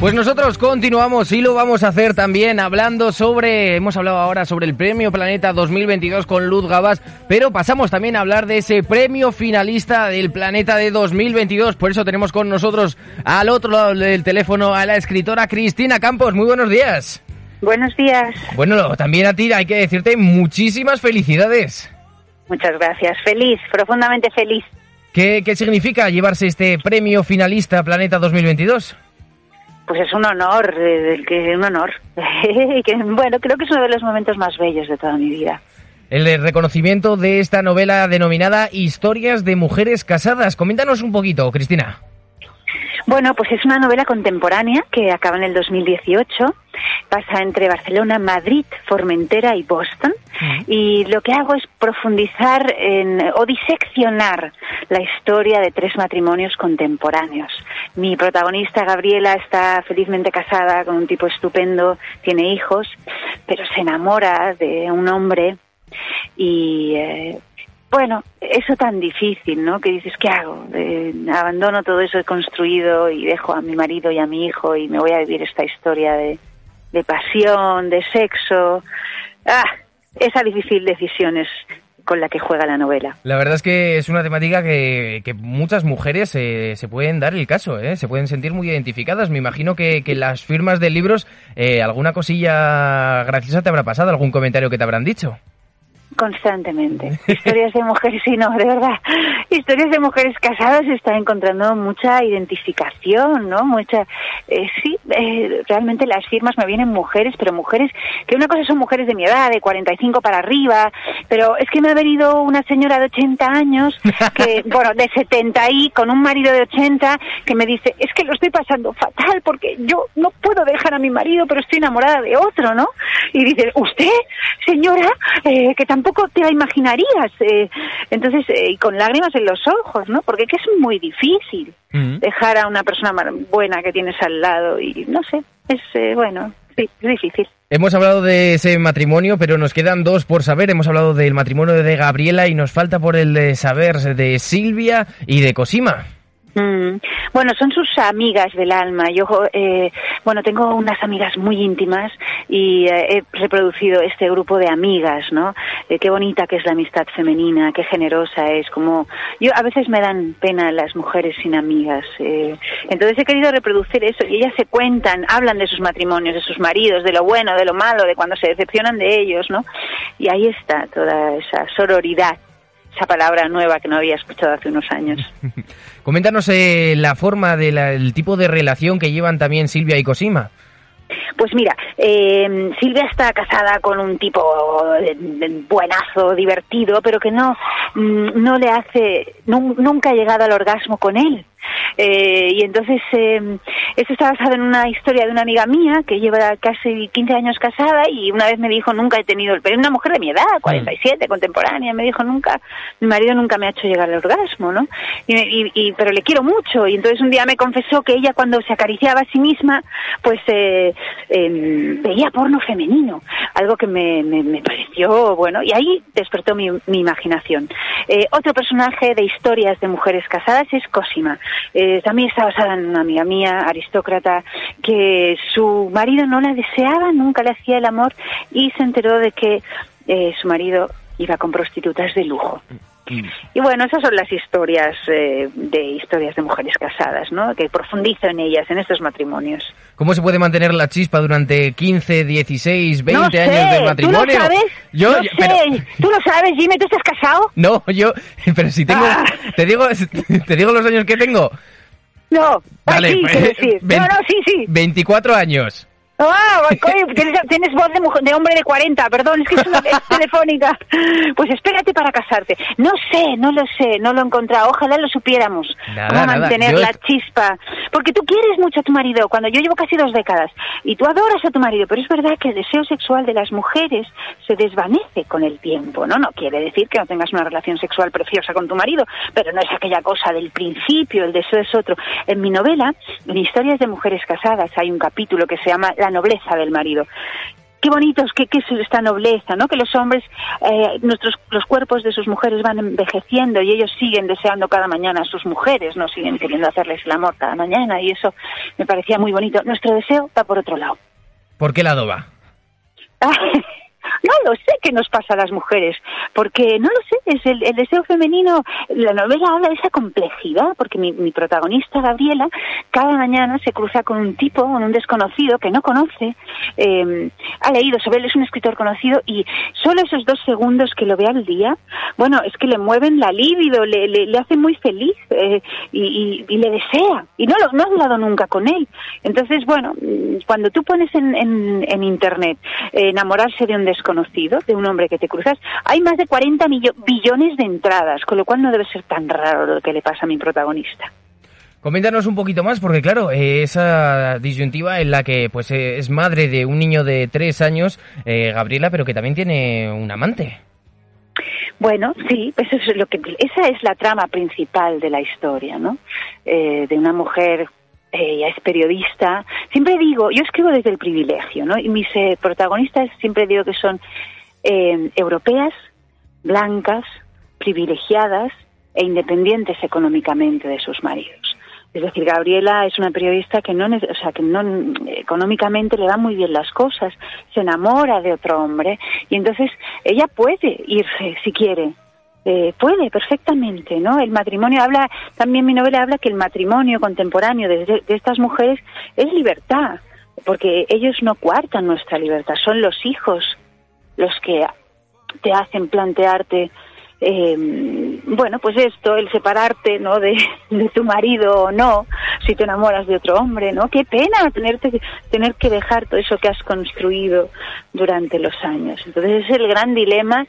Pues nosotros continuamos y lo vamos a hacer también hablando sobre, hemos hablado ahora sobre el Premio Planeta 2022 con Luz Gabas, pero pasamos también a hablar de ese premio finalista del Planeta de 2022. Por eso tenemos con nosotros al otro lado del teléfono a la escritora Cristina Campos. Muy buenos días. Buenos días. Bueno, también a ti hay que decirte muchísimas felicidades. Muchas gracias. Feliz, profundamente feliz. ¿Qué, qué significa llevarse este premio finalista Planeta 2022? Pues es un honor, eh, un honor. que, bueno, creo que es uno de los momentos más bellos de toda mi vida. El reconocimiento de esta novela denominada Historias de mujeres casadas. Coméntanos un poquito, Cristina. Bueno, pues es una novela contemporánea que acaba en el 2018. Pasa entre Barcelona, Madrid, Formentera y Boston. Y lo que hago es profundizar en, o diseccionar la historia de tres matrimonios contemporáneos. Mi protagonista, Gabriela, está felizmente casada con un tipo estupendo, tiene hijos, pero se enamora de un hombre y eh, bueno, eso tan difícil, ¿no? Que dices, ¿qué hago? Abandono todo eso construido y dejo a mi marido y a mi hijo y me voy a vivir esta historia de, de pasión, de sexo. Ah, esa difícil decisión es con la que juega la novela. La verdad es que es una temática que, que muchas mujeres eh, se pueden dar el caso, ¿eh? se pueden sentir muy identificadas. Me imagino que, que las firmas de libros, eh, alguna cosilla graciosa te habrá pasado, algún comentario que te habrán dicho. Constantemente. Historias de mujeres, sí, no, de verdad. Historias de mujeres casadas está encontrando mucha identificación, ¿no? Mucha. Eh, sí, eh, realmente las firmas me vienen mujeres, pero mujeres que una cosa son mujeres de mi edad, de 45 para arriba, pero es que me ha venido una señora de 80 años, que, bueno, de 70 y con un marido de 80, que me dice, es que lo estoy pasando fatal porque yo no puedo dejar a mi marido, pero estoy enamorada de otro, ¿no? Y dice, ¿usted, señora, eh, que tampoco te la imaginarías? Eh, entonces, eh, y con lágrimas en los ojos, ¿no? Porque que es muy difícil Mm. dejar a una persona buena que tienes al lado y no sé, es eh, bueno, sí, es difícil. Hemos hablado de ese matrimonio, pero nos quedan dos por saber. Hemos hablado del matrimonio de Gabriela y nos falta por el de saber de Silvia y de Cosima. Mm. Bueno, son sus amigas del alma. Yo, eh, bueno, tengo unas amigas muy íntimas y eh, he reproducido este grupo de amigas, ¿no? Qué bonita que es la amistad femenina, qué generosa es. Como yo a veces me dan pena las mujeres sin amigas. eh. Entonces he querido reproducir eso y ellas se cuentan, hablan de sus matrimonios, de sus maridos, de lo bueno, de lo malo, de cuando se decepcionan de ellos, ¿no? Y ahí está toda esa sororidad. Esa palabra nueva que no había escuchado hace unos años. Coméntanos eh, la forma del tipo de relación que llevan también Silvia y Cosima. Pues mira, eh, Silvia está casada con un tipo eh, eh, buenazo, divertido, pero que no, mm, no le hace, nun- nunca ha llegado al orgasmo con él. Eh, y entonces, eh, esto está basado en una historia de una amiga mía que lleva casi 15 años casada y una vez me dijo, nunca he tenido el... Pero una mujer de mi edad, 47, contemporánea, me dijo, nunca, mi marido nunca me ha hecho llegar al orgasmo, ¿no? Y, y- y- pero le quiero mucho. Y entonces un día me confesó que ella cuando se acariciaba a sí misma, pues eh, eh, veía porno femenino, algo que me, me, me pareció bueno. Y ahí despertó mi, mi imaginación. Eh, otro personaje de historias de mujeres casadas es Cosima. Eh, también está basada en una amiga mía, aristócrata, que su marido no la deseaba, nunca le hacía el amor y se enteró de que eh, su marido iba con prostitutas de lujo. Y bueno, esas son las historias eh, de historias de mujeres casadas, ¿no? Que profundizo en ellas, en estos matrimonios. ¿Cómo se puede mantener la chispa durante 15, 16, 20 no años sé, de matrimonio? ¿Tú lo sabes? Yo, no yo- sé. pero- ¿Tú lo sabes, Jimmy? ¿Tú estás casado? no, yo, pero si tengo, Ah. te digo, te digo los años que tengo. No. Vale, Ay, sí, pues, decir. vein- No, no, sí, sí. 24 años. Ah, ¿tienes, tienes voz de, de, hombre de 40, perdón, es que es, una, telefónica. Pues espérate para casarte. No sé, no lo sé, no lo he encontrado. Ojalá lo supiéramos. cómo mantener la chispa. Porque tú quieres mucho a tu marido, cuando yo llevo casi dos décadas, y tú adoras a tu marido, pero es verdad que el deseo sexual de las mujeres se desvanece con el tiempo, ¿no? No quiere decir que no tengas una relación sexual preciosa con tu marido, pero no es aquella cosa del principio, el deseo es otro. En mi novela, en Historias de Mujeres Casadas, hay un capítulo que se llama La nobleza del marido qué bonitos, qué, qué es esta nobleza, ¿no? Que los hombres, eh, nuestros, los cuerpos de sus mujeres van envejeciendo y ellos siguen deseando cada mañana a sus mujeres, no siguen queriendo hacerles el amor cada mañana y eso me parecía muy bonito. Nuestro deseo va por otro lado. ¿Por qué lado va? No lo sé qué nos pasa a las mujeres, porque no lo sé, es el, deseo femenino, la novela habla de esa complejidad, porque mi, protagonista, Gabriela, cada mañana se cruza con un tipo, con un desconocido que no conoce, eh, ha leído sobre él, es un escritor conocido, y solo esos dos segundos que lo ve al día, bueno, es que le mueven la libido, le, le, hace muy feliz eh, y, le desea, y no, lo, no ha hablado nunca con él. Entonces, bueno, cuando tú pones en, en, Internet eh, enamorarse de un desconocido, conocido, de un hombre que te cruzas, hay más de 40 billones de entradas, con lo cual no debe ser tan raro lo que le pasa a mi protagonista. Coméntanos un poquito más, porque claro, esa disyuntiva en la que pues eh, es madre de un niño de tres años, eh, Gabriela, pero que también tiene un amante. Bueno, sí, eso es lo que esa es la trama principal de la historia, ¿no? Eh, de una mujer ella es periodista. Siempre digo, yo escribo desde el privilegio, ¿no? Y mis eh, protagonistas siempre digo que son eh, europeas, blancas, privilegiadas e independientes económicamente de sus maridos. Es decir, Gabriela es una periodista que no, o sea, que no económicamente le da muy bien las cosas, se enamora de otro hombre y entonces ella puede irse si quiere, eh, puede perfectamente, ¿no? El matrimonio habla, también mi novela habla que el matrimonio contemporáneo de, estas mujeres es libertad, porque ellos no cuartan nuestra libertad, son los hijos los que te hacen plantearte, eh, bueno, pues esto, el separarte, ¿no? De, tu marido o no, si te enamoras de otro hombre, ¿no? Qué pena tenerte, tener que dejar todo eso que has construido durante los años. Entonces es el gran dilema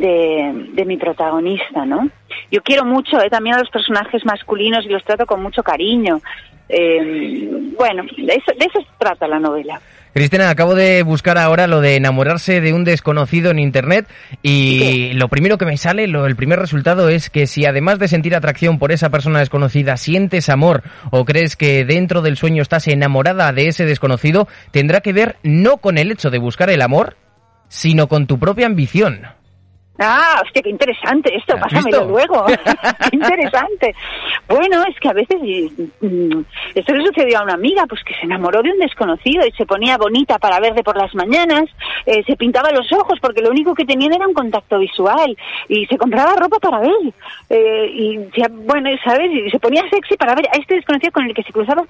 de, mi protagonista, ¿no? Yo quiero mucho eh, también a los personajes masculinos y los trato con mucho cariño. Eh, bueno, de eso, de eso se trata la novela. Cristina, acabo de buscar ahora lo de enamorarse de un desconocido en Internet y lo primero que me sale, lo, el primer resultado es que si además de sentir atracción por esa persona desconocida sientes amor o crees que dentro del sueño estás enamorada de ese desconocido, tendrá que ver no con el hecho de buscar el amor, sino con tu propia ambición. Ah, hostia, qué interesante esto, pásamelo luego. qué interesante. Bueno, es que a veces, mm, esto le sucedió a una amiga, pues que se enamoró de un desconocido y se ponía bonita para verle por las mañanas, eh, se pintaba los ojos porque lo único que tenía era un contacto visual y se compraba ropa para ver. Eh, y, bueno, ¿sabes? Y se ponía sexy para ver a este desconocido con el que se cruzaba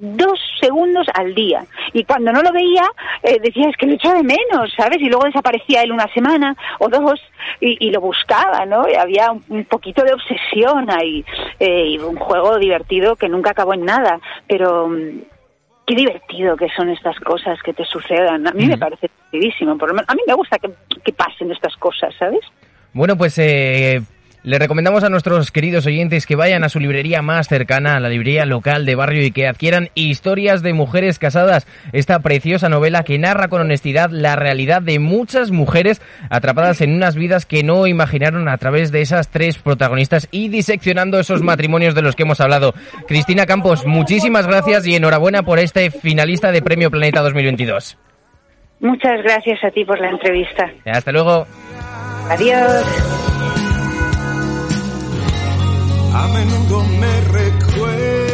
dos segundos al día. Y cuando no lo veía, eh, decía, es que lo echo de menos, ¿sabes? Y luego desaparecía él una semana o dos y, lo buscaba, ¿no? Y había un, poquito de obsesión ahí eh, y un juego divertido que nunca acabó en nada. Pero mm, qué divertido que son estas cosas que te sucedan. A mí me parece divertidísimo. Por lo menos, a mí me gusta que, que pasen estas cosas, ¿sabes? Bueno, pues eh, le recomendamos a nuestros queridos oyentes que vayan a su librería más cercana, a la librería local de barrio y que adquieran Historias de Mujeres Casadas, esta preciosa novela que narra con honestidad la realidad de muchas mujeres atrapadas en unas vidas que no imaginaron a través de esas tres protagonistas y diseccionando esos matrimonios de los que hemos hablado. Cristina Campos, muchísimas gracias y enhorabuena por este finalista de Premio Planeta 2022. Muchas gracias a ti por la entrevista. Hasta luego. Adiós. A menudo me.